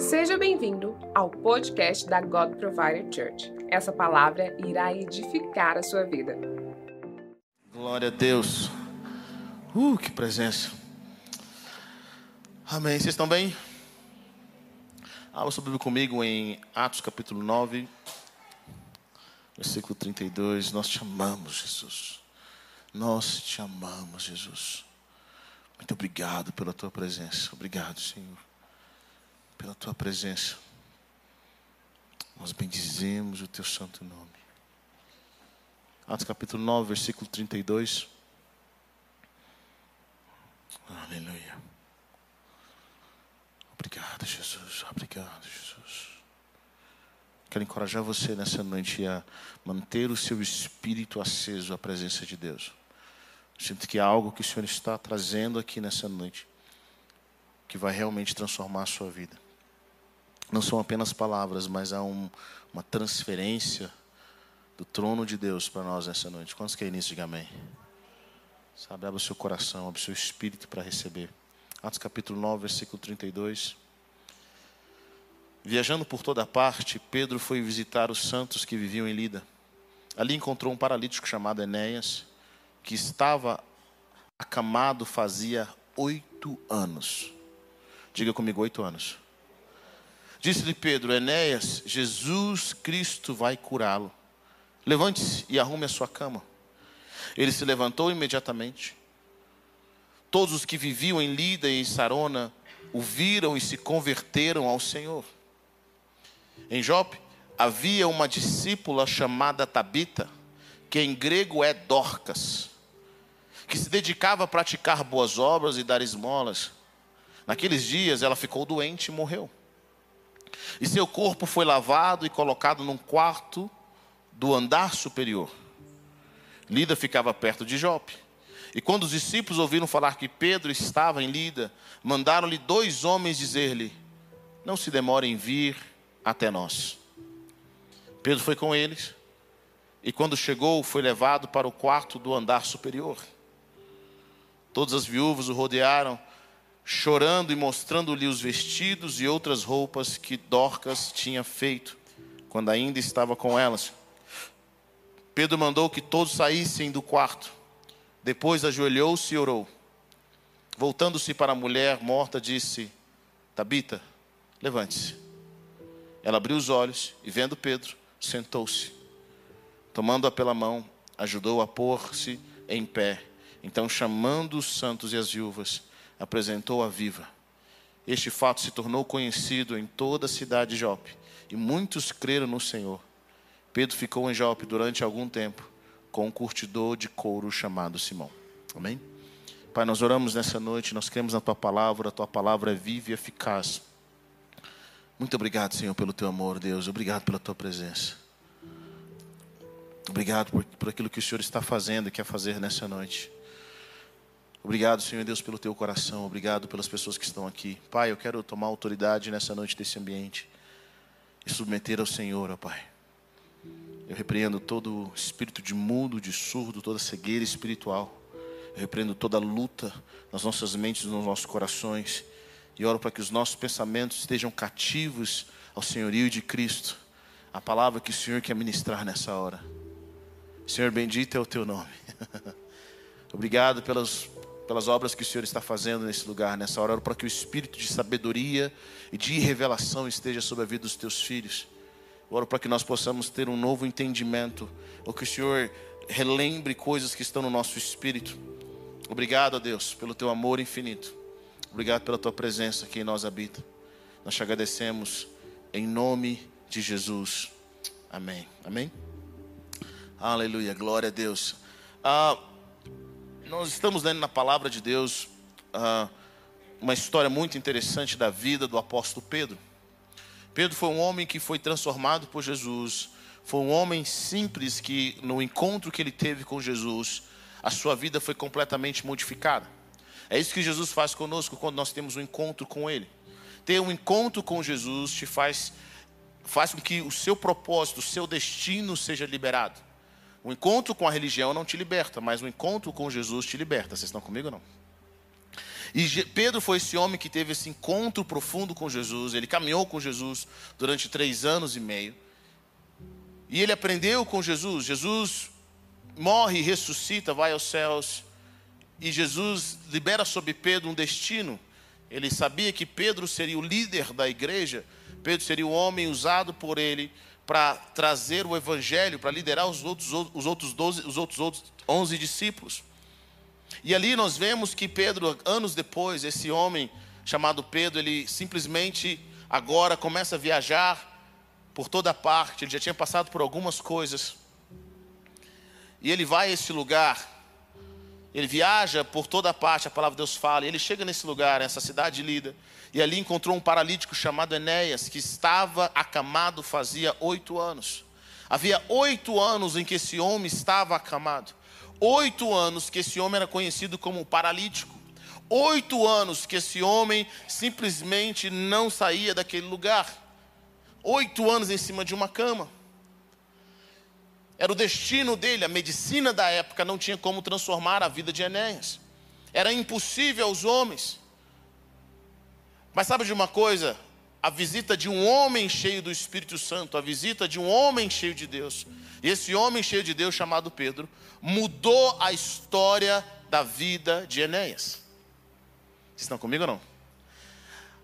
Seja bem-vindo ao podcast da God Provider Church. Essa palavra irá edificar a sua vida. Glória a Deus. Uh, que presença. Amém. Vocês estão bem? Abra sua Bíblia comigo em Atos capítulo 9, versículo 32. Nós te amamos, Jesus. Nós te amamos, Jesus. Muito obrigado pela tua presença. Obrigado, Senhor, pela tua presença. Nós bendizemos o teu santo nome. Atos capítulo 9, versículo 32. Aleluia. Obrigado, Jesus. Obrigado, Jesus. Quero encorajar você nessa noite a manter o seu espírito aceso à presença de Deus. Sinto que há algo que o Senhor está trazendo aqui nessa noite que vai realmente transformar a sua vida. Não são apenas palavras, mas há um, uma transferência do trono de Deus para nós nessa noite. Quantos querem nisso? Diga amém. Sabe, abre o seu coração, abre o seu espírito para receber. Atos capítulo 9, versículo 32. Viajando por toda parte, Pedro foi visitar os santos que viviam em Lida. Ali encontrou um paralítico chamado Enéas que estava acamado fazia oito anos. Diga comigo, oito anos. Disse-lhe Pedro, Enéas, Jesus Cristo vai curá-lo. Levante-se e arrume a sua cama. Ele se levantou imediatamente. Todos os que viviam em Lida e em Sarona o viram e se converteram ao Senhor. Em Jope havia uma discípula chamada Tabita, que em grego é Dorcas que se dedicava a praticar boas obras e dar esmolas. Naqueles dias ela ficou doente e morreu. E seu corpo foi lavado e colocado num quarto do andar superior. Lida ficava perto de Jope. E quando os discípulos ouviram falar que Pedro estava em Lida, mandaram-lhe dois homens dizer-lhe: Não se demore em vir até nós. Pedro foi com eles, e quando chegou, foi levado para o quarto do andar superior. Todas as viúvas o rodearam, chorando e mostrando-lhe os vestidos e outras roupas que Dorcas tinha feito, quando ainda estava com elas. Pedro mandou que todos saíssem do quarto. Depois ajoelhou-se e orou. Voltando-se para a mulher morta, disse: Tabita, levante-se. Ela abriu os olhos e, vendo Pedro, sentou-se. Tomando-a pela mão, ajudou a pôr-se em pé. Então, chamando os santos e as viúvas, apresentou-a viva. Este fato se tornou conhecido em toda a cidade de Jope, e muitos creram no Senhor. Pedro ficou em Jope durante algum tempo, com um curtidor de couro chamado Simão. Amém? Pai, nós oramos nessa noite, nós cremos na Tua palavra, a Tua palavra é viva e eficaz. Muito obrigado, Senhor, pelo Teu amor, Deus. Obrigado pela Tua presença. Obrigado por, por aquilo que o Senhor está fazendo e quer fazer nessa noite. Obrigado, Senhor Deus, pelo teu coração. Obrigado pelas pessoas que estão aqui. Pai, eu quero tomar autoridade nessa noite desse ambiente e submeter ao Senhor, ó Pai. Eu repreendo todo espírito de mudo, de surdo, toda cegueira espiritual. Eu repreendo toda luta nas nossas mentes, nos nossos corações. E oro para que os nossos pensamentos estejam cativos ao senhorio de Cristo. A palavra que o Senhor quer ministrar nessa hora. Senhor, bendito é o teu nome. Obrigado pelas pelas obras que o Senhor está fazendo nesse lugar, nessa hora, para que o espírito de sabedoria e de revelação esteja sobre a vida dos teus filhos. Eu oro para que nós possamos ter um novo entendimento, ou que o Senhor relembre coisas que estão no nosso espírito. Obrigado, Deus, pelo teu amor infinito. Obrigado pela tua presença que em nós habita. Nós te agradecemos em nome de Jesus. Amém. Amém. Aleluia. Glória a Deus. Ah, nós estamos lendo na palavra de Deus uh, uma história muito interessante da vida do apóstolo Pedro. Pedro foi um homem que foi transformado por Jesus, foi um homem simples que, no encontro que ele teve com Jesus, a sua vida foi completamente modificada. É isso que Jesus faz conosco quando nós temos um encontro com Ele. Ter um encontro com Jesus te faz, faz com que o seu propósito, o seu destino seja liberado. O encontro com a religião não te liberta, mas o encontro com Jesus te liberta. Vocês estão comigo ou não? E Pedro foi esse homem que teve esse encontro profundo com Jesus. Ele caminhou com Jesus durante três anos e meio. E ele aprendeu com Jesus. Jesus morre, ressuscita, vai aos céus. E Jesus libera sobre Pedro um destino. Ele sabia que Pedro seria o líder da igreja. Pedro seria o homem usado por ele para trazer o evangelho, para liderar os outros, os outros 12, os outros 11 discípulos. E ali nós vemos que Pedro, anos depois, esse homem chamado Pedro, ele simplesmente agora começa a viajar por toda parte, ele já tinha passado por algumas coisas. E ele vai a esse lugar, ele viaja por toda parte, a palavra de Deus fala, e ele chega nesse lugar, nessa cidade lida, e ali encontrou um paralítico chamado Enéas, que estava acamado fazia oito anos. Havia oito anos em que esse homem estava acamado. Oito anos que esse homem era conhecido como paralítico. Oito anos que esse homem simplesmente não saía daquele lugar. Oito anos em cima de uma cama. Era o destino dele, a medicina da época não tinha como transformar a vida de Enéas. Era impossível aos homens. Mas sabe de uma coisa? A visita de um homem cheio do Espírito Santo, a visita de um homem cheio de Deus, e esse homem cheio de Deus, chamado Pedro, mudou a história da vida de Enéas. Vocês estão comigo ou não?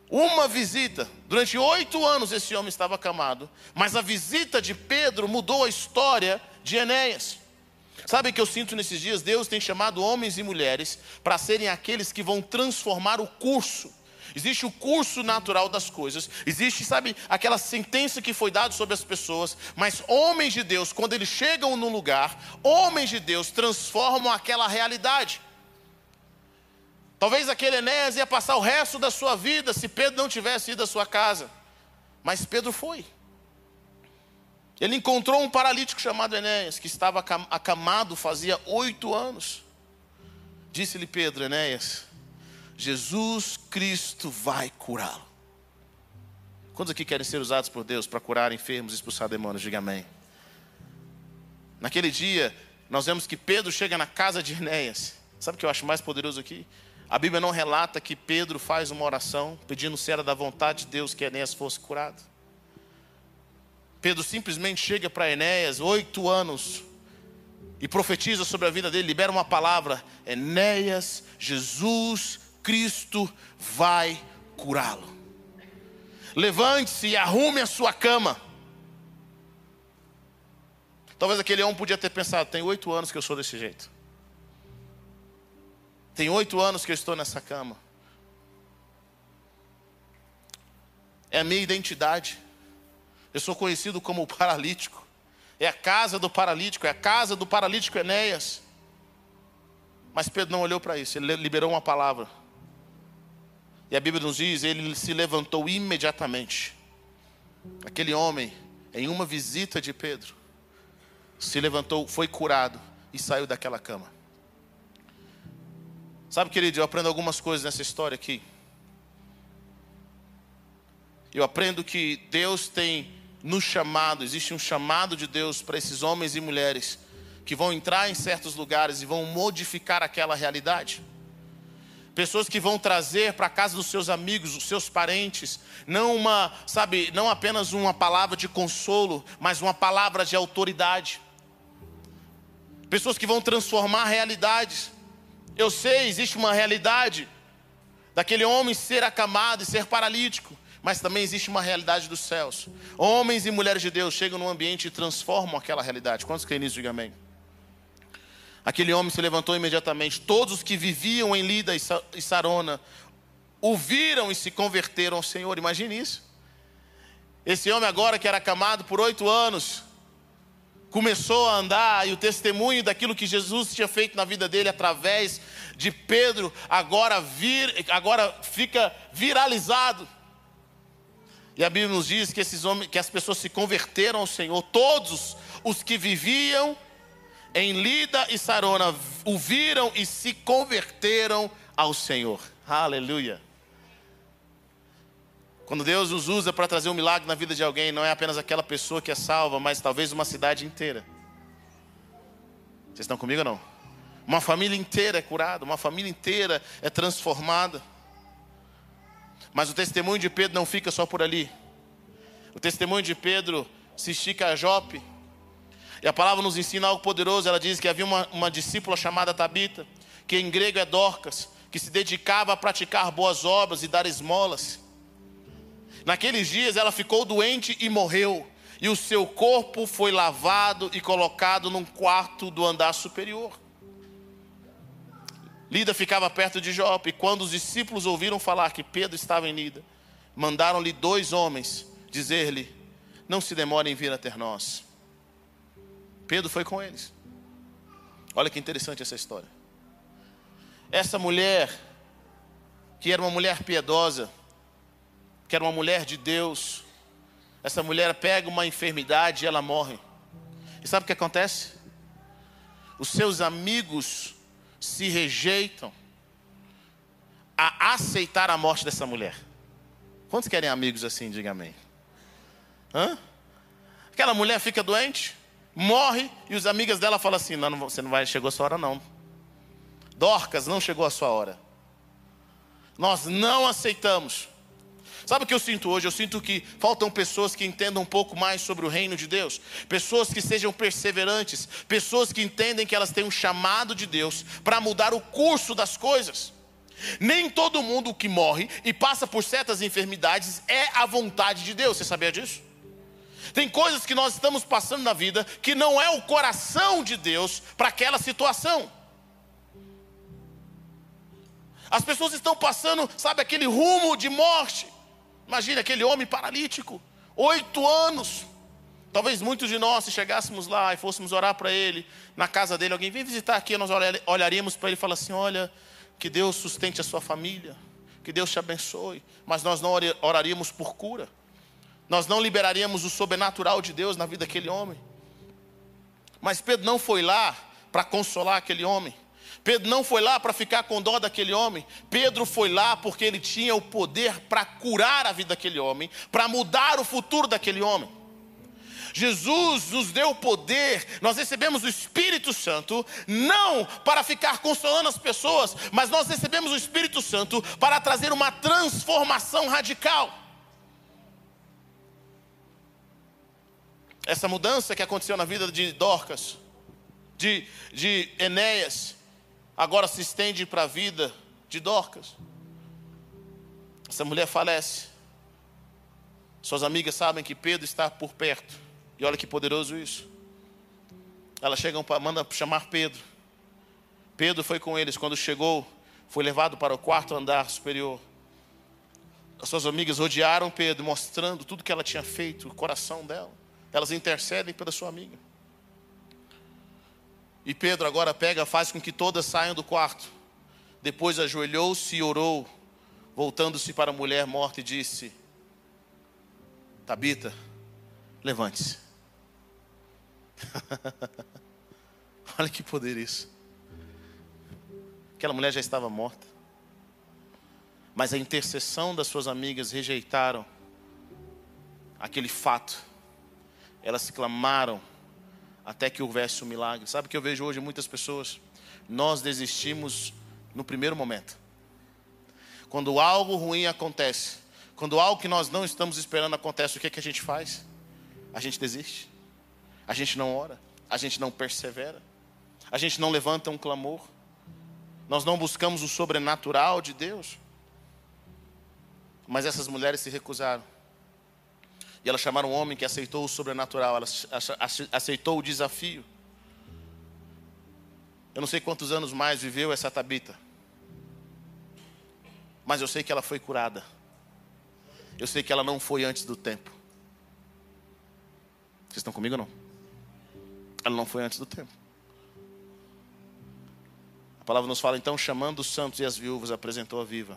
Uma visita, durante oito anos esse homem estava acamado, mas a visita de Pedro mudou a história de Enéas. Sabe o que eu sinto nesses dias? Deus tem chamado homens e mulheres para serem aqueles que vão transformar o curso Existe o curso natural das coisas. Existe, sabe, aquela sentença que foi dada sobre as pessoas. Mas homens de Deus, quando eles chegam no lugar, homens de Deus transformam aquela realidade. Talvez aquele Enéas ia passar o resto da sua vida se Pedro não tivesse ido à sua casa. Mas Pedro foi. Ele encontrou um paralítico chamado Enéas, que estava acamado fazia oito anos. Disse-lhe Pedro, Enéas, Jesus Cristo vai curá-lo. Quantos aqui querem ser usados por Deus para curar enfermos e expulsar demônios? Diga amém. Naquele dia, nós vemos que Pedro chega na casa de Enéas. Sabe o que eu acho mais poderoso aqui? A Bíblia não relata que Pedro faz uma oração pedindo se era da vontade de Deus que Enéas fosse curado. Pedro simplesmente chega para Enéas, oito anos, e profetiza sobre a vida dele, libera uma palavra: Enéas, Jesus Cristo vai curá-lo. Levante-se e arrume a sua cama. Talvez aquele homem podia ter pensado: tem oito anos que eu sou desse jeito. Tem oito anos que eu estou nessa cama. É a minha identidade. Eu sou conhecido como o paralítico. É a casa do paralítico, é a casa do paralítico Enéas. Mas Pedro não olhou para isso, ele liberou uma palavra. E a Bíblia nos diz: ele se levantou imediatamente. Aquele homem, em uma visita de Pedro, se levantou, foi curado e saiu daquela cama. Sabe, querido, eu aprendo algumas coisas nessa história aqui. Eu aprendo que Deus tem nos chamado, existe um chamado de Deus para esses homens e mulheres que vão entrar em certos lugares e vão modificar aquela realidade pessoas que vão trazer para a casa dos seus amigos, dos seus parentes, não uma, sabe, não apenas uma palavra de consolo, mas uma palavra de autoridade. Pessoas que vão transformar realidades. Eu sei, existe uma realidade daquele homem ser acamado e ser paralítico, mas também existe uma realidade dos céus. Homens e mulheres de Deus chegam no ambiente e transformam aquela realidade. Quantos creem nisso? Diga amém. Aquele homem se levantou imediatamente. Todos os que viviam em Lida e Sarona ouviram e se converteram ao Senhor. Imagine isso. Esse homem, agora que era acamado por oito anos, começou a andar e o testemunho daquilo que Jesus tinha feito na vida dele através de Pedro agora vir, agora fica viralizado. E a Bíblia nos diz que esses homens, que as pessoas se converteram ao Senhor, todos os que viviam em Lida e Sarona o viram e se converteram ao Senhor. Aleluia. Quando Deus nos usa para trazer um milagre na vida de alguém, não é apenas aquela pessoa que é salva, mas talvez uma cidade inteira. Vocês estão comigo ou não? Uma família inteira é curada, uma família inteira é transformada. Mas o testemunho de Pedro não fica só por ali. O testemunho de Pedro se estica a Jope. E a palavra nos ensina algo poderoso. Ela diz que havia uma, uma discípula chamada Tabita, que em grego é Dorcas, que se dedicava a praticar boas obras e dar esmolas. Naqueles dias ela ficou doente e morreu, e o seu corpo foi lavado e colocado num quarto do andar superior. Lida ficava perto de Jope, e quando os discípulos ouviram falar que Pedro estava em Lida, mandaram-lhe dois homens dizer-lhe: Não se demore em vir até nós. Pedro foi com eles. Olha que interessante essa história. Essa mulher, que era uma mulher piedosa, que era uma mulher de Deus, essa mulher pega uma enfermidade e ela morre. E sabe o que acontece? Os seus amigos se rejeitam a aceitar a morte dessa mulher. Quantos querem amigos assim? Diga amém. Hã? Aquela mulher fica doente, morre, e os amigas dela falam assim: não, você não vai, chegou a sua hora não. Dorcas, não chegou a sua hora. Nós não aceitamos. Sabe o que eu sinto hoje? Eu sinto que faltam pessoas que entendam um pouco mais sobre o reino de Deus, pessoas que sejam perseverantes, pessoas que entendem que elas têm um chamado de Deus para mudar o curso das coisas. Nem todo mundo que morre e passa por certas enfermidades é a vontade de Deus, você sabia disso? Tem coisas que nós estamos passando na vida que não é o coração de Deus para aquela situação. As pessoas estão passando, sabe, aquele rumo de morte. Imagine aquele homem paralítico, oito anos. Talvez muitos de nós, se chegássemos lá e fôssemos orar para ele, na casa dele, alguém vem visitar aqui, nós olharíamos para ele e falaríamos assim: olha, que Deus sustente a sua família, que Deus te abençoe. Mas nós não oraríamos por cura, nós não liberaríamos o sobrenatural de Deus na vida daquele homem. Mas Pedro não foi lá para consolar aquele homem. Pedro não foi lá para ficar com dó daquele homem. Pedro foi lá porque ele tinha o poder para curar a vida daquele homem, para mudar o futuro daquele homem. Jesus nos deu o poder, nós recebemos o Espírito Santo, não para ficar consolando as pessoas, mas nós recebemos o Espírito Santo para trazer uma transformação radical. Essa mudança que aconteceu na vida de Dorcas, de, de Enéas, agora se estende para a vida de Dorcas. Essa mulher falece. Suas amigas sabem que Pedro está por perto. E olha que poderoso isso. Elas chegam para manda chamar Pedro. Pedro foi com eles. Quando chegou, foi levado para o quarto andar superior. As suas amigas odiaram Pedro, mostrando tudo que ela tinha feito, o coração dela. Elas intercedem pela sua amiga. E Pedro agora pega, faz com que todas saiam do quarto. Depois ajoelhou-se e orou, voltando-se para a mulher morta e disse: Tabita, levante-se. Olha que poder isso. Aquela mulher já estava morta. Mas a intercessão das suas amigas rejeitaram aquele fato. Elas clamaram até que houvesse um milagre. Sabe o que eu vejo hoje muitas pessoas? Nós desistimos no primeiro momento. Quando algo ruim acontece, quando algo que nós não estamos esperando acontece, o que, é que a gente faz? A gente desiste. A gente não ora. A gente não persevera. A gente não levanta um clamor. Nós não buscamos o sobrenatural de Deus. Mas essas mulheres se recusaram. E elas chamaram um homem que aceitou o sobrenatural, ela aceitou o desafio. Eu não sei quantos anos mais viveu essa Tabita. Mas eu sei que ela foi curada. Eu sei que ela não foi antes do tempo. Vocês estão comigo ou não? Ela não foi antes do tempo. A palavra nos fala então, chamando os santos e as viúvas, apresentou a viva.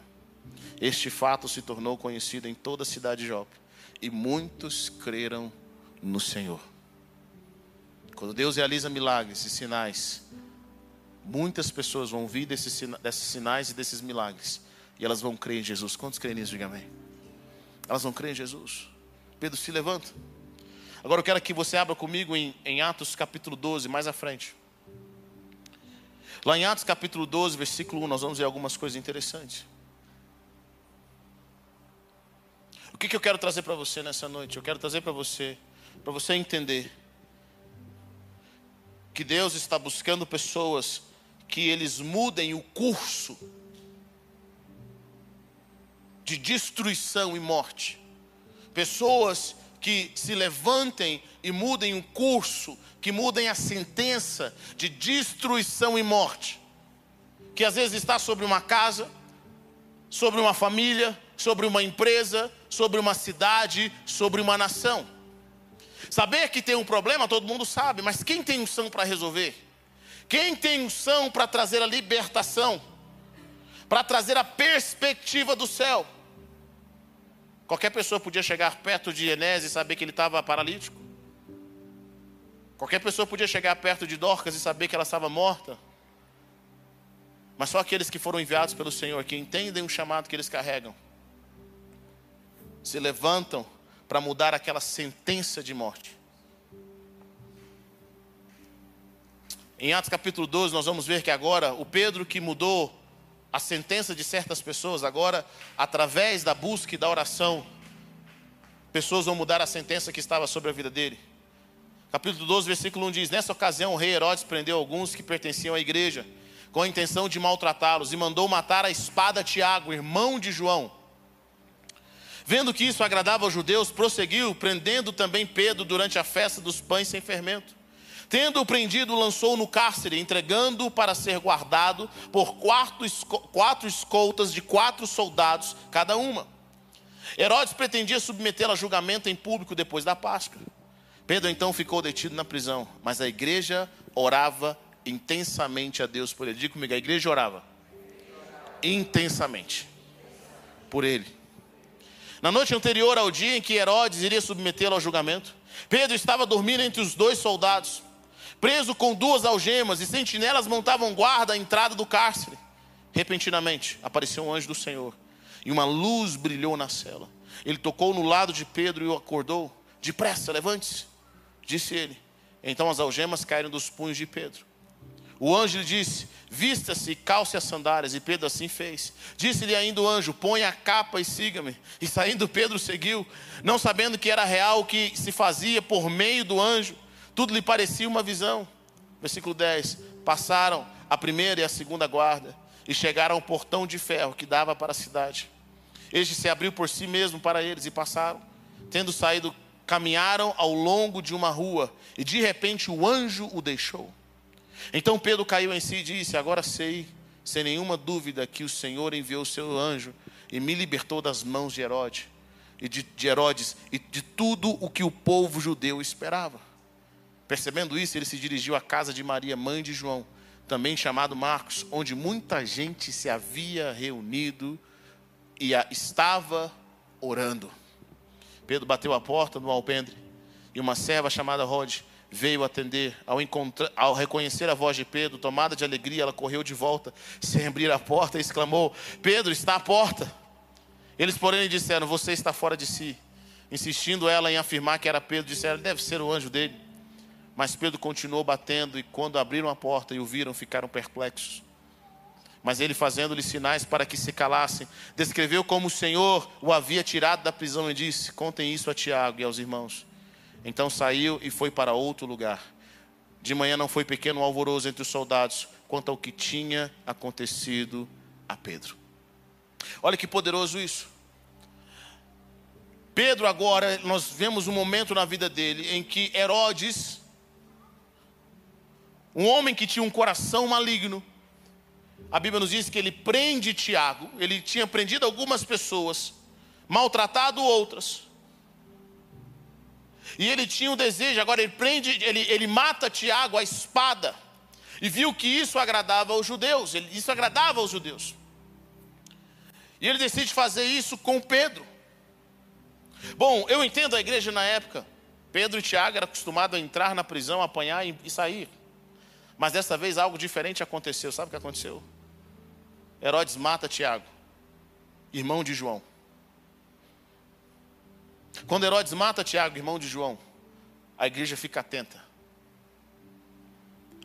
Este fato se tornou conhecido em toda a cidade de Jope e muitos creram no Senhor. Quando Deus realiza milagres e sinais, muitas pessoas vão ouvir desses, desses sinais e desses milagres e elas vão crer em Jesus. Quantos creem nisso? Diga amém. Elas vão crer em Jesus. Pedro se levanta. Agora eu quero que você abra comigo em, em Atos capítulo 12, mais à frente. Lá em Atos capítulo 12, versículo 1, nós vamos ver algumas coisas interessantes. Que, que eu quero trazer para você nessa noite? Eu quero trazer para você, para você entender que Deus está buscando pessoas que eles mudem o curso de destruição e morte. Pessoas que se levantem e mudem o curso, que mudem a sentença de destruição e morte, que às vezes está sobre uma casa, sobre uma família, sobre uma empresa, sobre uma cidade, sobre uma nação. Saber que tem um problema, todo mundo sabe, mas quem tem unção para resolver? Quem tem unção para trazer a libertação? Para trazer a perspectiva do céu? Qualquer pessoa podia chegar perto de Enés e saber que ele estava paralítico. Qualquer pessoa podia chegar perto de Dorcas e saber que ela estava morta. Mas só aqueles que foram enviados pelo Senhor, que entendem o chamado que eles carregam, se levantam para mudar aquela sentença de morte. Em Atos capítulo 12, nós vamos ver que agora o Pedro que mudou a sentença de certas pessoas, agora, através da busca e da oração, pessoas vão mudar a sentença que estava sobre a vida dele. Capítulo 12, versículo 1 diz: Nessa ocasião, o rei Herodes prendeu alguns que pertenciam à igreja, com a intenção de maltratá-los, e mandou matar a espada Tiago, irmão de João. Vendo que isso agradava aos judeus, prosseguiu, prendendo também Pedro durante a festa dos pães sem fermento. Tendo-o prendido, lançou no cárcere, entregando-o para ser guardado por quatro escoltas de quatro soldados cada uma. Herodes pretendia submetê-lo a julgamento em público depois da Páscoa. Pedro então ficou detido na prisão, mas a igreja orava intensamente a Deus por ele. Diga comigo, a igreja orava intensamente por ele. Na noite anterior ao dia em que Herodes iria submetê-lo ao julgamento, Pedro estava dormindo entre os dois soldados preso com duas algemas, e sentinelas montavam guarda à entrada do cárcere. Repentinamente apareceu um anjo do Senhor, e uma luz brilhou na cela. Ele tocou no lado de Pedro e o acordou. Depressa, levante-se, disse ele. Então as algemas caíram dos punhos de Pedro. O anjo disse: Vista-se calce as sandálias. E Pedro assim fez. Disse-lhe ainda o anjo: Põe a capa e siga-me. E saindo Pedro seguiu, não sabendo que era real o que se fazia por meio do anjo. Tudo lhe parecia uma visão. Versículo 10: Passaram a primeira e a segunda guarda e chegaram ao portão de ferro que dava para a cidade. Este se abriu por si mesmo para eles e passaram. Tendo saído, caminharam ao longo de uma rua e de repente o anjo o deixou. Então Pedro caiu em si e disse: Agora sei, sem nenhuma dúvida, que o Senhor enviou o seu anjo e me libertou das mãos de Herodes e de, de Herodes e de tudo o que o povo judeu esperava. Percebendo isso, ele se dirigiu à casa de Maria, mãe de João, também chamado Marcos, onde muita gente se havia reunido e estava orando. Pedro bateu a porta no alpendre e uma serva chamada Rod veio atender. Ao, ao, reconhecer a voz de Pedro, tomada de alegria, ela correu de volta, sem abrir a porta, e exclamou: Pedro, está à porta. Eles, porém, lhe disseram: Você está fora de si. Insistindo ela em afirmar que era Pedro, disseram: Deve ser o anjo dele. Mas Pedro continuou batendo, e quando abriram a porta e o viram, ficaram perplexos. Mas ele, fazendo-lhe sinais para que se calassem, descreveu como o Senhor o havia tirado da prisão e disse: Contem isso a Tiago e aos irmãos. Então saiu e foi para outro lugar. De manhã não foi pequeno alvoroço entre os soldados quanto ao que tinha acontecido a Pedro. Olha que poderoso isso. Pedro, agora, nós vemos um momento na vida dele em que Herodes um homem que tinha um coração maligno. A Bíblia nos diz que ele prende Tiago, ele tinha prendido algumas pessoas, maltratado outras. E ele tinha um desejo, agora ele prende, ele, ele mata Tiago à espada. E viu que isso agradava aos judeus, isso agradava aos judeus. E ele decide fazer isso com Pedro. Bom, eu entendo a igreja na época. Pedro e Tiago eram acostumados a entrar na prisão, apanhar e, e sair. Mas dessa vez algo diferente aconteceu. Sabe o que aconteceu? Herodes mata Tiago, irmão de João. Quando Herodes mata Tiago, irmão de João, a igreja fica atenta.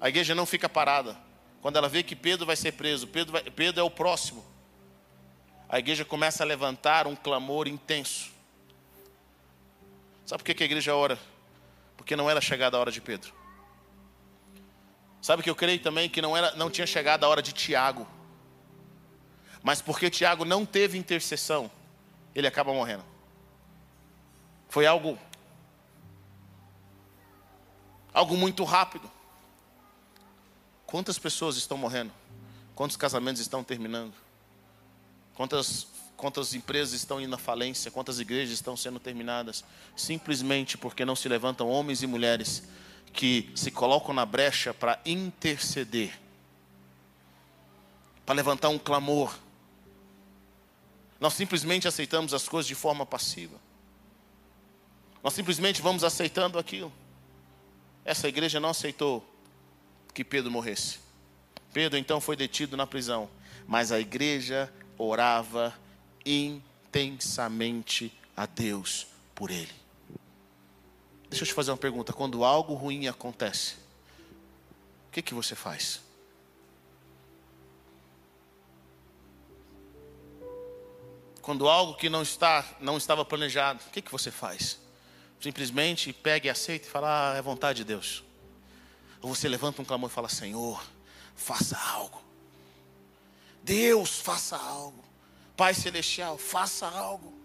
A igreja não fica parada. quando ela vê que Pedro vai ser preso, Pedro, vai, Pedro é o próximo, a igreja começa a levantar um clamor intenso. Sabe por que a igreja ora? Porque não era chegada a hora de Pedro. Sabe que eu creio também que não, era, não tinha chegado a hora de Tiago. Mas porque Tiago não teve intercessão, ele acaba morrendo. Foi algo algo muito rápido. Quantas pessoas estão morrendo? Quantos casamentos estão terminando? Quantas quantas empresas estão indo à falência, quantas igrejas estão sendo terminadas, simplesmente porque não se levantam homens e mulheres que se colocam na brecha para interceder, para levantar um clamor. Nós simplesmente aceitamos as coisas de forma passiva. Nós simplesmente vamos aceitando aquilo. Essa igreja não aceitou que Pedro morresse. Pedro então foi detido na prisão, mas a igreja orava intensamente a Deus por ele. Deixa eu te fazer uma pergunta: quando algo ruim acontece, o que, que você faz? Quando algo que não está, não estava planejado, o que, que você faz? Simplesmente pega e aceita e fala, ah, é vontade de Deus. Ou você levanta um clamor e fala, Senhor, faça algo. Deus, faça algo. Pai Celestial, faça algo.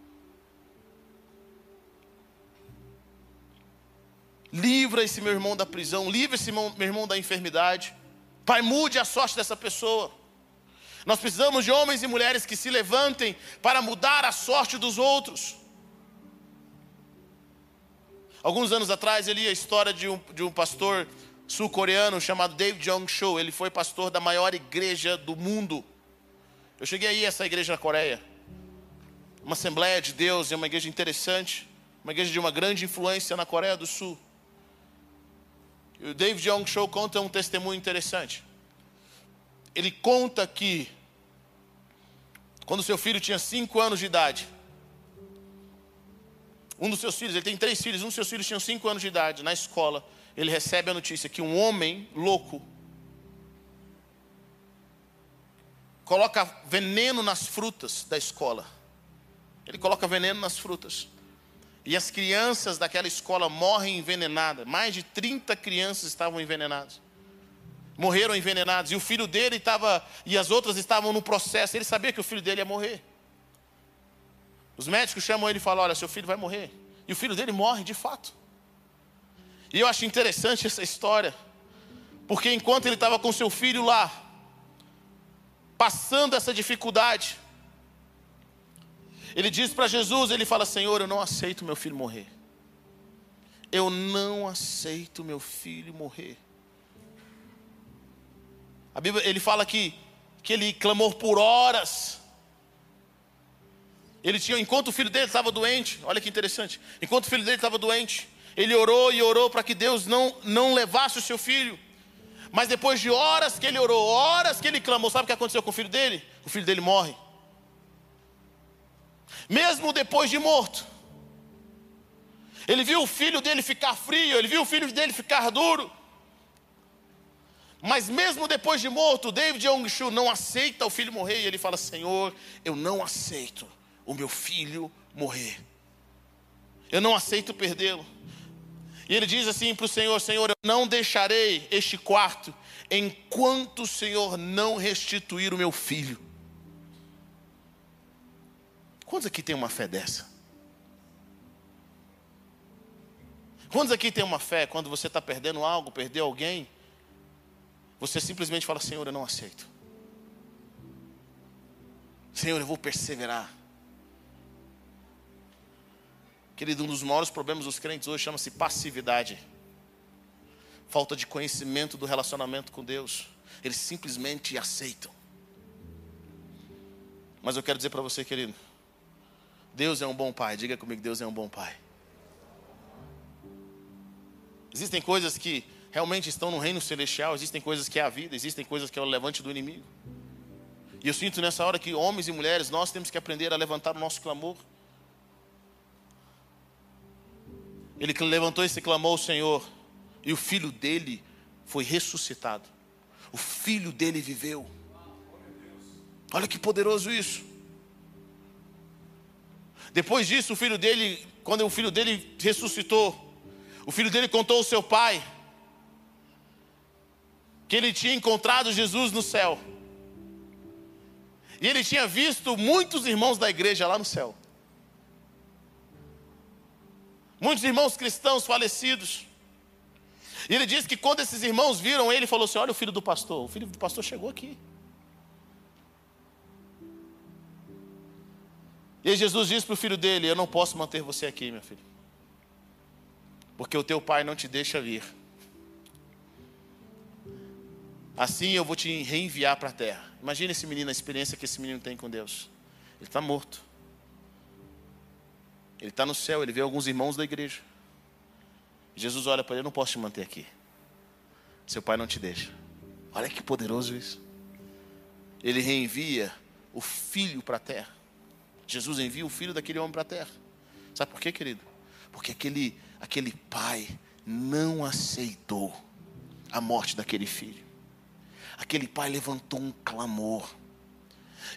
Livra esse meu irmão da prisão, livra esse meu irmão da enfermidade. Pai, mude a sorte dessa pessoa. Nós precisamos de homens e mulheres que se levantem para mudar a sorte dos outros. Alguns anos atrás eu li a história de um, de um pastor sul-coreano chamado David Jong-cho. Ele foi pastor da maior igreja do mundo. Eu cheguei aí a essa igreja na Coreia. Uma Assembleia de Deus, é uma igreja interessante, uma igreja de uma grande influência na Coreia do Sul. E o David Young Show conta um testemunho interessante. Ele conta que quando seu filho tinha cinco anos de idade, um dos seus filhos, ele tem três filhos, um dos seus filhos tinha cinco anos de idade, na escola, ele recebe a notícia que um homem louco coloca veneno nas frutas da escola. Ele coloca veneno nas frutas. E as crianças daquela escola morrem envenenadas. Mais de 30 crianças estavam envenenadas. Morreram envenenadas. E o filho dele estava. E as outras estavam no processo. Ele sabia que o filho dele ia morrer. Os médicos chamam ele e falam: Olha, seu filho vai morrer. E o filho dele morre de fato. E eu acho interessante essa história. Porque enquanto ele estava com seu filho lá, passando essa dificuldade. Ele diz para Jesus, ele fala: Senhor, eu não aceito meu filho morrer. Eu não aceito meu filho morrer. A Bíblia, ele fala que, que ele clamou por horas. Ele tinha, enquanto o filho dele estava doente, olha que interessante. Enquanto o filho dele estava doente, ele orou e orou para que Deus não, não levasse o seu filho. Mas depois de horas que ele orou, horas que ele clamou, sabe o que aconteceu com o filho dele? O filho dele morre. Mesmo depois de morto. Ele viu o filho dele ficar frio, ele viu o filho dele ficar duro. Mas mesmo depois de morto, David Young-Shu não aceita o filho morrer e ele fala: Senhor, eu não aceito o meu filho morrer. Eu não aceito perdê-lo. E ele diz assim para o Senhor: Senhor, eu não deixarei este quarto enquanto o Senhor não restituir o meu filho. Quantos aqui tem uma fé dessa? Quantos aqui tem uma fé quando você está perdendo algo, perdeu alguém? Você simplesmente fala: Senhor, eu não aceito. Senhor, eu vou perseverar. Querido, um dos maiores problemas dos crentes hoje chama-se passividade. Falta de conhecimento do relacionamento com Deus. Eles simplesmente aceitam. Mas eu quero dizer para você, querido, Deus é um bom pai. Diga comigo, Deus é um bom pai. Existem coisas que realmente estão no reino celestial, existem coisas que é a vida, existem coisas que é o levante do inimigo. E eu sinto nessa hora que homens e mulheres, nós temos que aprender a levantar o nosso clamor. Ele levantou e se clamou ao Senhor, e o filho dele foi ressuscitado. o filho dele viveu. Olha que poderoso isso. Depois disso, o filho dele, quando o filho dele ressuscitou, o filho dele contou ao seu pai que ele tinha encontrado Jesus no céu. E ele tinha visto muitos irmãos da igreja lá no céu. Muitos irmãos cristãos falecidos. E ele disse que quando esses irmãos viram ele, falou assim: Olha o filho do pastor, o filho do pastor chegou aqui. E Jesus disse para o filho dele: Eu não posso manter você aqui, meu filho, porque o teu pai não te deixa vir. Assim eu vou te reenviar para a terra. Imagina esse menino, a experiência que esse menino tem com Deus. Ele está morto. Ele está no céu, ele vê alguns irmãos da igreja. Jesus olha para ele: Eu não posso te manter aqui. Seu pai não te deixa. Olha que poderoso isso. Ele reenvia o filho para a terra. Jesus envia o filho daquele homem para a terra. Sabe por quê, querido? Porque aquele, aquele pai não aceitou a morte daquele filho. Aquele pai levantou um clamor.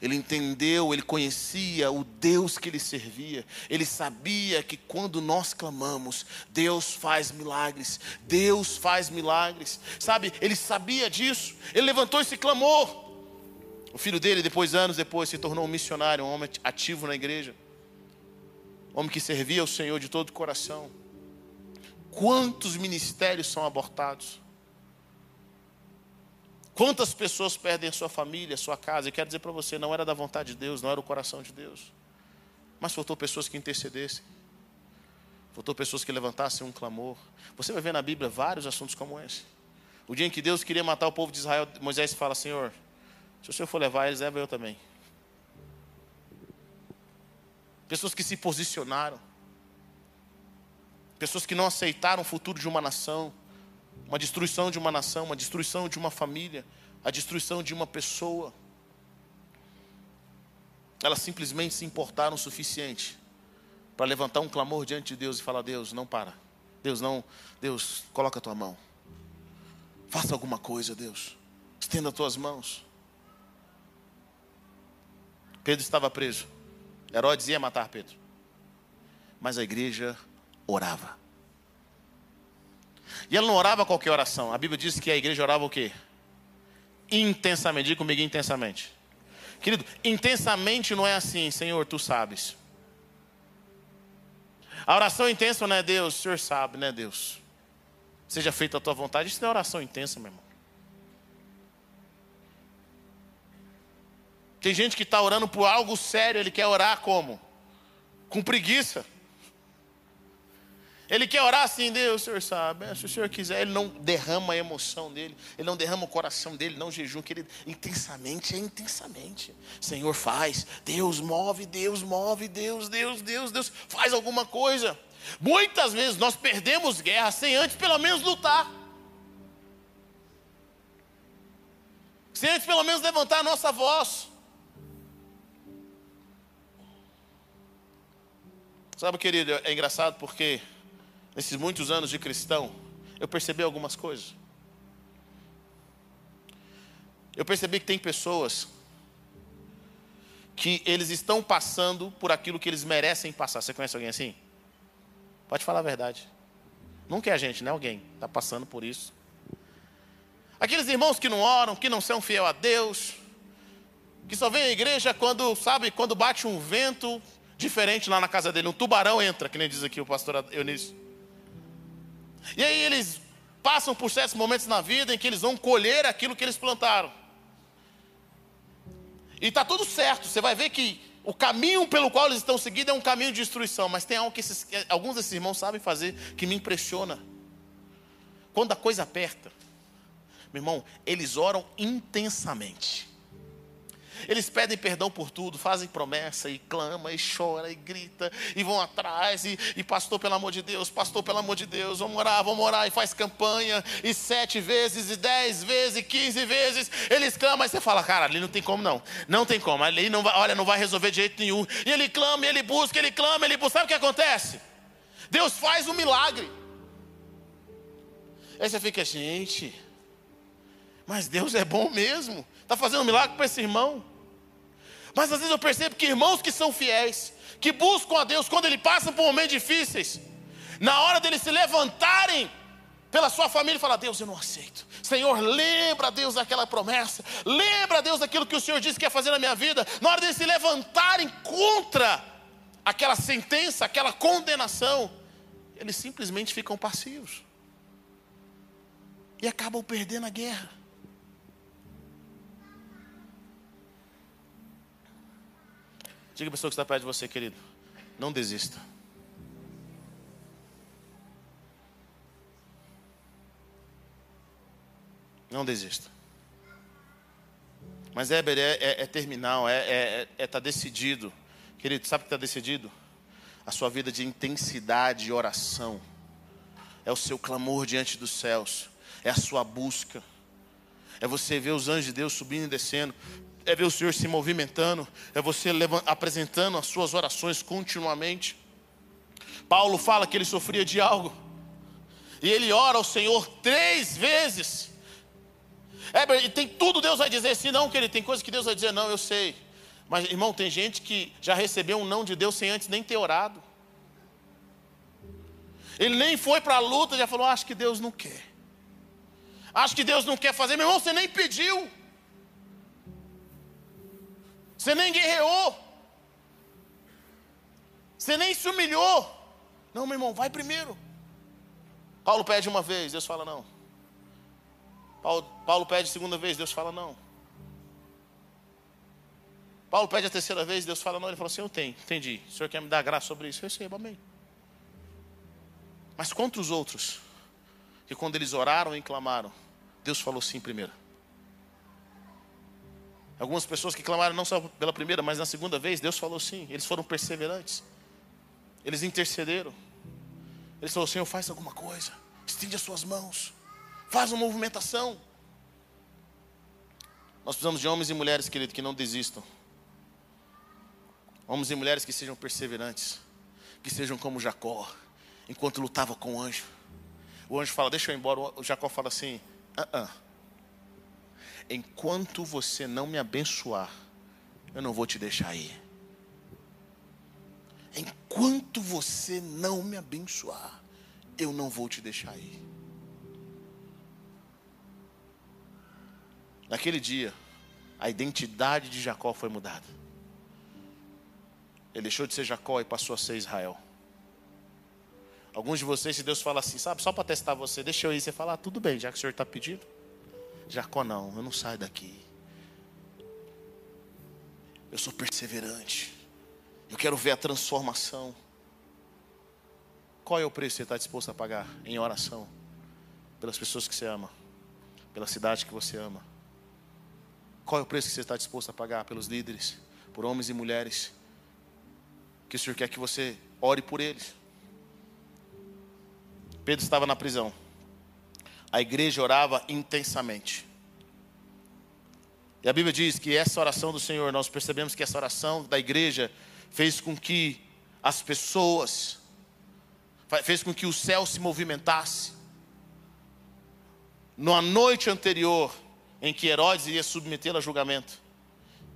Ele entendeu, ele conhecia o Deus que ele servia. Ele sabia que quando nós clamamos, Deus faz milagres. Deus faz milagres. Sabe, ele sabia disso. Ele levantou esse clamor. O filho dele, depois, anos depois, se tornou um missionário, um homem ativo na igreja. Um homem que servia ao Senhor de todo o coração. Quantos ministérios são abortados? Quantas pessoas perdem sua família, sua casa? E quero dizer para você, não era da vontade de Deus, não era o coração de Deus. Mas faltou pessoas que intercedessem. Faltou pessoas que levantassem um clamor. Você vai ver na Bíblia vários assuntos como esse. O dia em que Deus queria matar o povo de Israel, Moisés fala: Senhor, se o Senhor for levar eles, leva eu também. Pessoas que se posicionaram. Pessoas que não aceitaram o futuro de uma nação uma destruição de uma nação, uma destruição de uma família, a destruição de uma pessoa. Elas simplesmente se importaram o suficiente para levantar um clamor diante de Deus e falar: Deus, não para. Deus, não. Deus, coloca a tua mão. Faça alguma coisa, Deus. Estenda as tuas mãos. Pedro estava preso. Herodes ia matar Pedro. Mas a igreja orava. E ela não orava qualquer oração. A Bíblia diz que a igreja orava o quê? Intensamente. Diga comigo intensamente. Querido, intensamente não é assim, Senhor, tu sabes. A oração intensa não é Deus, o Senhor sabe, né, Deus? Seja feita a tua vontade. Isso não é oração intensa, meu irmão. Tem gente que está orando por algo sério, ele quer orar como? Com preguiça. Ele quer orar assim, Deus, o Senhor sabe. Se o Senhor quiser, ele não derrama a emoção dele, ele não derrama o coração dele, não jejum, querido. Intensamente é intensamente. Senhor faz, Deus move, Deus move, Deus, Deus, Deus, Deus, faz alguma coisa. Muitas vezes nós perdemos guerra sem antes pelo menos lutar. Sem antes pelo menos levantar a nossa voz. Sabe, querido, é engraçado porque nesses muitos anos de cristão, eu percebi algumas coisas. Eu percebi que tem pessoas que eles estão passando por aquilo que eles merecem passar. Você conhece alguém assim? Pode falar a verdade. Nunca é a gente, né? Alguém está passando por isso. Aqueles irmãos que não oram, que não são fiel a Deus, que só vêm à igreja quando, sabe, quando bate um vento diferente lá na casa dele, um tubarão entra, que nem diz aqui o pastor Eunício. E aí eles passam por certos momentos na vida em que eles vão colher aquilo que eles plantaram. E está tudo certo, você vai ver que o caminho pelo qual eles estão seguindo é um caminho de destruição, mas tem algo que esses, alguns desses irmãos sabem fazer que me impressiona. Quando a coisa aperta, meu irmão, eles oram intensamente. Eles pedem perdão por tudo, fazem promessa e clama e chora e grita e vão atrás e, e, pastor pelo amor de Deus, pastor pelo amor de Deus, vamos orar, vamos orar e faz campanha e sete vezes e dez vezes e quinze vezes eles clamam e você fala, cara, ali não tem como não, não tem como, ali não vai, olha, não vai resolver de jeito nenhum. E ele clama, ele busca, ele clama, ele busca. Sabe o que acontece? Deus faz um milagre. Aí você fica, gente, Mas Deus é bom mesmo. Está fazendo um milagre para esse irmão. Mas às vezes eu percebo que irmãos que são fiéis, que buscam a Deus quando ele passa por momentos difíceis, na hora deles se levantarem pela sua família e falar: Deus, eu não aceito. Senhor, lembra, Deus, daquela promessa. Lembra, Deus, daquilo que o Senhor disse que ia fazer na minha vida. Na hora deles se levantarem contra aquela sentença, aquela condenação, eles simplesmente ficam passivos e acabam perdendo a guerra. Diga a pessoa que está perto de você, querido, não desista. Não desista. Mas Éber é, é, é terminal, é estar é, é, é tá decidido. Querido, sabe o que está decidido? A sua vida de intensidade e oração. É o seu clamor diante dos céus. É a sua busca. É você ver os anjos de Deus subindo e descendo. É ver o Senhor se movimentando. É você apresentando as suas orações continuamente. Paulo fala que ele sofria de algo. E ele ora ao Senhor três vezes. É, e tem tudo Deus vai dizer sim, não, que ele tem coisas que Deus vai dizer não, eu sei. Mas irmão, tem gente que já recebeu um não de Deus sem antes nem ter orado. Ele nem foi para a luta, já falou: acho que Deus não quer. Acho que Deus não quer fazer. Meu irmão, você nem pediu. Você nem guerreou. Você nem se humilhou. Não, meu irmão, vai primeiro. Paulo pede uma vez, Deus fala não. Paulo, Paulo pede segunda vez, Deus fala não. Paulo pede a terceira vez, Deus fala não. Ele falou assim: Eu tenho, entendi. O Senhor quer me dar graça sobre isso? Eu recebo, amém. Mas contra os outros, que quando eles oraram e clamaram, Deus falou sim primeiro. Algumas pessoas que clamaram não só pela primeira, mas na segunda vez, Deus falou sim. Eles foram perseverantes. Eles intercederam. Eles falaram: Senhor, faz alguma coisa. Estende as suas mãos. Faz uma movimentação. Nós precisamos de homens e mulheres, querido, que não desistam. Homens e mulheres que sejam perseverantes. Que sejam como Jacó, enquanto lutava com o anjo. O anjo fala, deixa eu ir embora. O Jacó fala assim: ah, ah. Enquanto você não me abençoar, eu não vou te deixar ir. Enquanto você não me abençoar, eu não vou te deixar ir. Naquele dia, a identidade de Jacó foi mudada. Ele deixou de ser Jacó e passou a ser Israel. Alguns de vocês, se Deus fala assim, sabe, só para testar você, deixa eu ir, você fala, ah, tudo bem, já que o Senhor está pedindo. Jacó não, eu não saio daqui. Eu sou perseverante. Eu quero ver a transformação. Qual é o preço que você está disposto a pagar em oração? Pelas pessoas que você ama, pela cidade que você ama, qual é o preço que você está disposto a pagar pelos líderes, por homens e mulheres? Que o Senhor quer que você ore por eles. Pedro estava na prisão. A igreja orava intensamente. E a Bíblia diz que essa oração do Senhor, nós percebemos que essa oração da igreja fez com que as pessoas, fez com que o céu se movimentasse. Na noite anterior, em que Herodes iria submetê-lo a julgamento.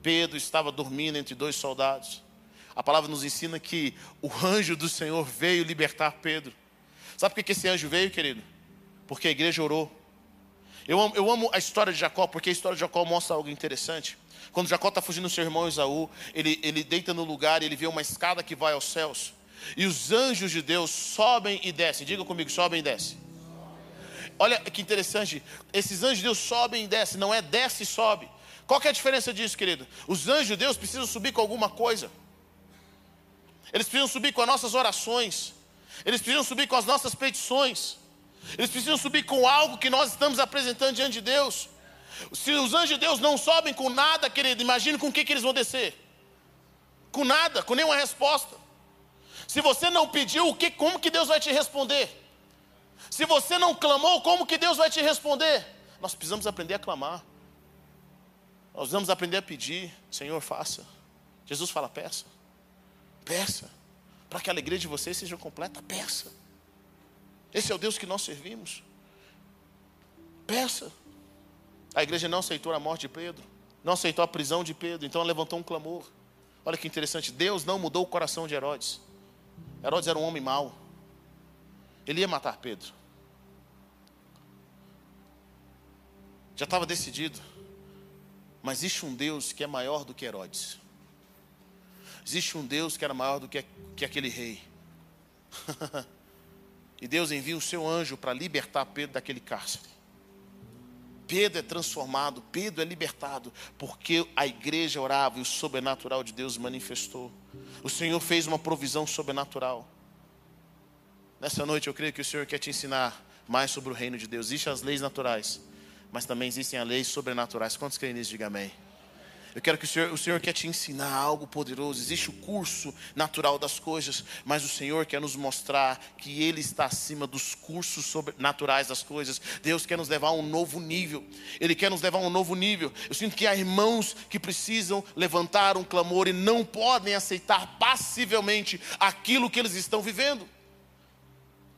Pedro estava dormindo entre dois soldados. A palavra nos ensina que o anjo do Senhor veio libertar Pedro. Sabe por que esse anjo veio, querido? Porque a igreja orou. Eu amo, eu amo a história de Jacó, porque a história de Jacó mostra algo interessante. Quando Jacó está fugindo do seu irmão Esaú, ele, ele deita no lugar e ele vê uma escada que vai aos céus. E os anjos de Deus sobem e descem. Diga comigo, sobem e descem. Olha que interessante, esses anjos de Deus sobem e descem, não é desce e sobe. Qual é a diferença disso, querido? Os anjos de Deus precisam subir com alguma coisa. Eles precisam subir com as nossas orações. Eles precisam subir com as nossas petições. Eles precisam subir com algo que nós estamos apresentando diante de Deus. Se os anjos de Deus não sobem com nada, querido, imagine com o que, que eles vão descer. Com nada, com nenhuma resposta. Se você não pediu, o que, como que Deus vai te responder? Se você não clamou, como que Deus vai te responder? Nós precisamos aprender a clamar. Nós precisamos aprender a pedir. Senhor, faça. Jesus fala: peça. Peça. Para que a alegria de vocês seja completa, peça. Esse é o Deus que nós servimos. Peça. A igreja não aceitou a morte de Pedro, não aceitou a prisão de Pedro, então levantou um clamor. Olha que interessante, Deus não mudou o coração de Herodes. Herodes era um homem mau. Ele ia matar Pedro. Já estava decidido. Mas existe um Deus que é maior do que Herodes. Existe um Deus que era maior do que, que aquele rei. e Deus envia o seu anjo para libertar Pedro daquele cárcere. Pedro é transformado, Pedro é libertado, porque a igreja orava e o sobrenatural de Deus manifestou. O Senhor fez uma provisão sobrenatural. Nessa noite eu creio que o Senhor quer te ensinar mais sobre o reino de Deus. Existem as leis naturais, mas também existem as leis sobrenaturais. Quantos creem nisso? Diga amém. Eu quero que o Senhor, o Senhor quer te ensinar algo poderoso. Existe o curso natural das coisas, mas o Senhor quer nos mostrar que Ele está acima dos cursos naturais das coisas. Deus quer nos levar a um novo nível. Ele quer nos levar a um novo nível. Eu sinto que há irmãos que precisam levantar um clamor e não podem aceitar passivelmente aquilo que eles estão vivendo.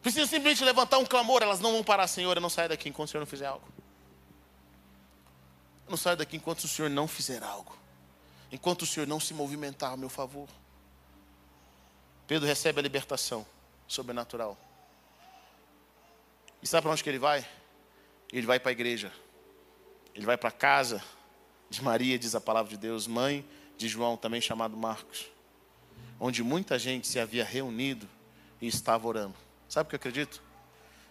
Precisam simplesmente levantar um clamor, elas não vão parar, Senhor, eu não saio daqui enquanto o Senhor não fizer algo. Eu não saio daqui enquanto o Senhor não fizer algo. Enquanto o Senhor não se movimentar a meu favor. Pedro recebe a libertação sobrenatural. E sabe para onde que ele vai? Ele vai para a igreja. Ele vai para a casa de Maria, diz a palavra de Deus, mãe de João, também chamado Marcos. Onde muita gente se havia reunido e estava orando. Sabe o que eu acredito?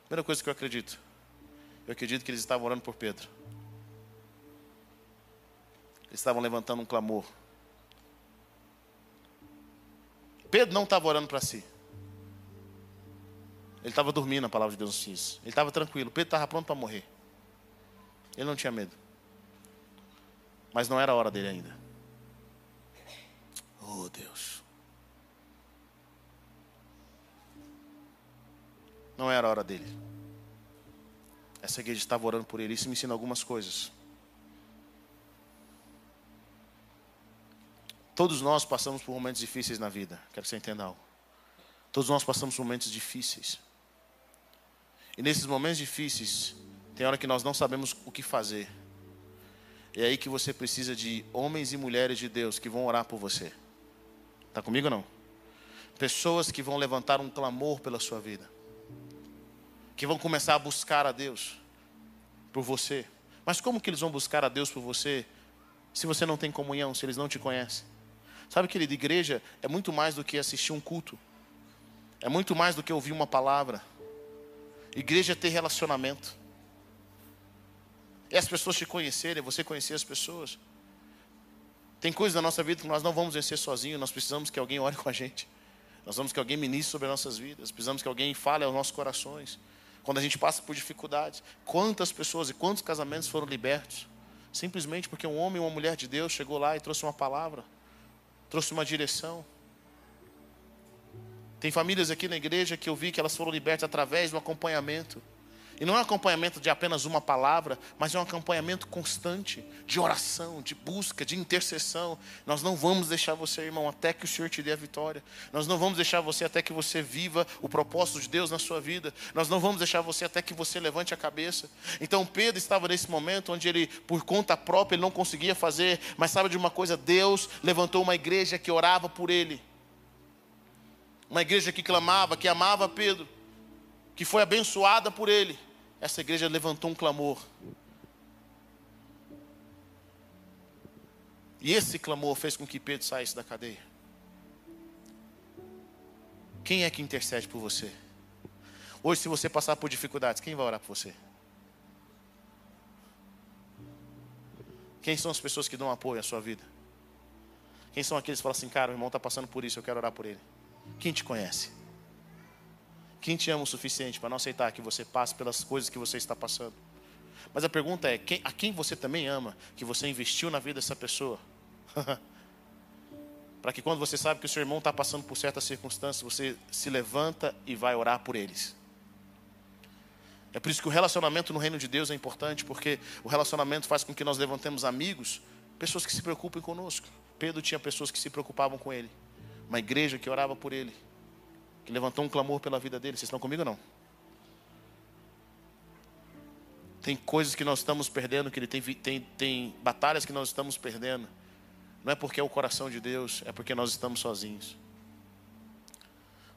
Primeira coisa que eu acredito. Eu acredito que eles estavam orando por Pedro. Eles estavam levantando um clamor. Pedro não estava orando para si. Ele estava dormindo, a palavra de Deus diz. Ele estava tranquilo. Pedro estava pronto para morrer. Ele não tinha medo. Mas não era a hora dele ainda. Oh, Deus. Não era a hora dele. Essa igreja estava orando por ele. Isso me ensina algumas coisas. Todos nós passamos por momentos difíceis na vida. Quero que você entenda algo. Todos nós passamos por momentos difíceis. E nesses momentos difíceis, tem hora que nós não sabemos o que fazer. É aí que você precisa de homens e mulheres de Deus que vão orar por você. Está comigo ou não? Pessoas que vão levantar um clamor pela sua vida. Que vão começar a buscar a Deus por você. Mas como que eles vão buscar a Deus por você se você não tem comunhão, se eles não te conhecem? Sabe, querido, igreja é muito mais do que assistir um culto. É muito mais do que ouvir uma palavra. Igreja é ter relacionamento. É as pessoas te conhecerem, é você conhecer as pessoas. Tem coisas na nossa vida que nós não vamos vencer sozinhos, nós precisamos que alguém ore com a gente. Nós vamos que alguém ministre sobre as nossas vidas, precisamos que alguém fale aos nossos corações. Quando a gente passa por dificuldades, quantas pessoas e quantos casamentos foram libertos? Simplesmente porque um homem ou uma mulher de Deus chegou lá e trouxe uma palavra trouxe uma direção. Tem famílias aqui na igreja que eu vi que elas foram libertas através do acompanhamento. E não é um acompanhamento de apenas uma palavra, mas é um acompanhamento constante de oração, de busca, de intercessão. Nós não vamos deixar você, irmão, até que o Senhor te dê a vitória. Nós não vamos deixar você até que você viva o propósito de Deus na sua vida. Nós não vamos deixar você até que você levante a cabeça. Então Pedro estava nesse momento onde ele, por conta própria, ele não conseguia fazer, mas sabe de uma coisa? Deus levantou uma igreja que orava por ele. Uma igreja que clamava, que amava Pedro, que foi abençoada por ele essa igreja levantou um clamor. E esse clamor fez com que Pedro saísse da cadeia. Quem é que intercede por você? Hoje, se você passar por dificuldades, quem vai orar por você? Quem são as pessoas que dão apoio à sua vida? Quem são aqueles que falam assim, cara, o irmão está passando por isso, eu quero orar por ele? Quem te conhece? Quem te ama o suficiente para não aceitar que você passe pelas coisas que você está passando? Mas a pergunta é: quem, a quem você também ama, que você investiu na vida dessa pessoa? para que quando você sabe que o seu irmão está passando por certas circunstâncias, você se levanta e vai orar por eles. É por isso que o relacionamento no reino de Deus é importante, porque o relacionamento faz com que nós levantemos amigos, pessoas que se preocupem conosco. Pedro tinha pessoas que se preocupavam com ele, uma igreja que orava por ele que levantou um clamor pela vida dele. Vocês estão comigo ou não? Tem coisas que nós estamos perdendo, que ele tem, tem, tem batalhas que nós estamos perdendo. Não é porque é o coração de Deus, é porque nós estamos sozinhos.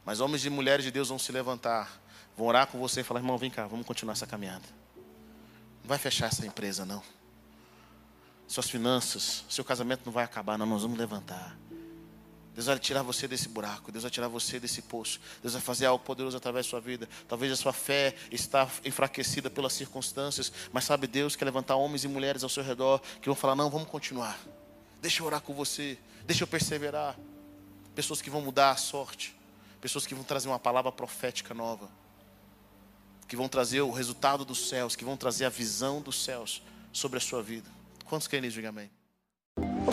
Mas homens e mulheres de Deus vão se levantar, vão orar com você e falar: irmão, vem cá, vamos continuar essa caminhada. Não vai fechar essa empresa, não. Suas finanças, seu casamento não vai acabar, não. Nós vamos levantar. Deus vai tirar você desse buraco, Deus vai tirar você desse poço. Deus vai fazer algo poderoso através da sua vida. Talvez a sua fé está enfraquecida pelas circunstâncias, mas sabe Deus quer levantar homens e mulheres ao seu redor que vão falar: "Não, vamos continuar. Deixa eu orar com você, deixa eu perseverar". Pessoas que vão mudar a sorte, pessoas que vão trazer uma palavra profética nova, que vão trazer o resultado dos céus, que vão trazer a visão dos céus sobre a sua vida. Quantos querem isso? Diga amém.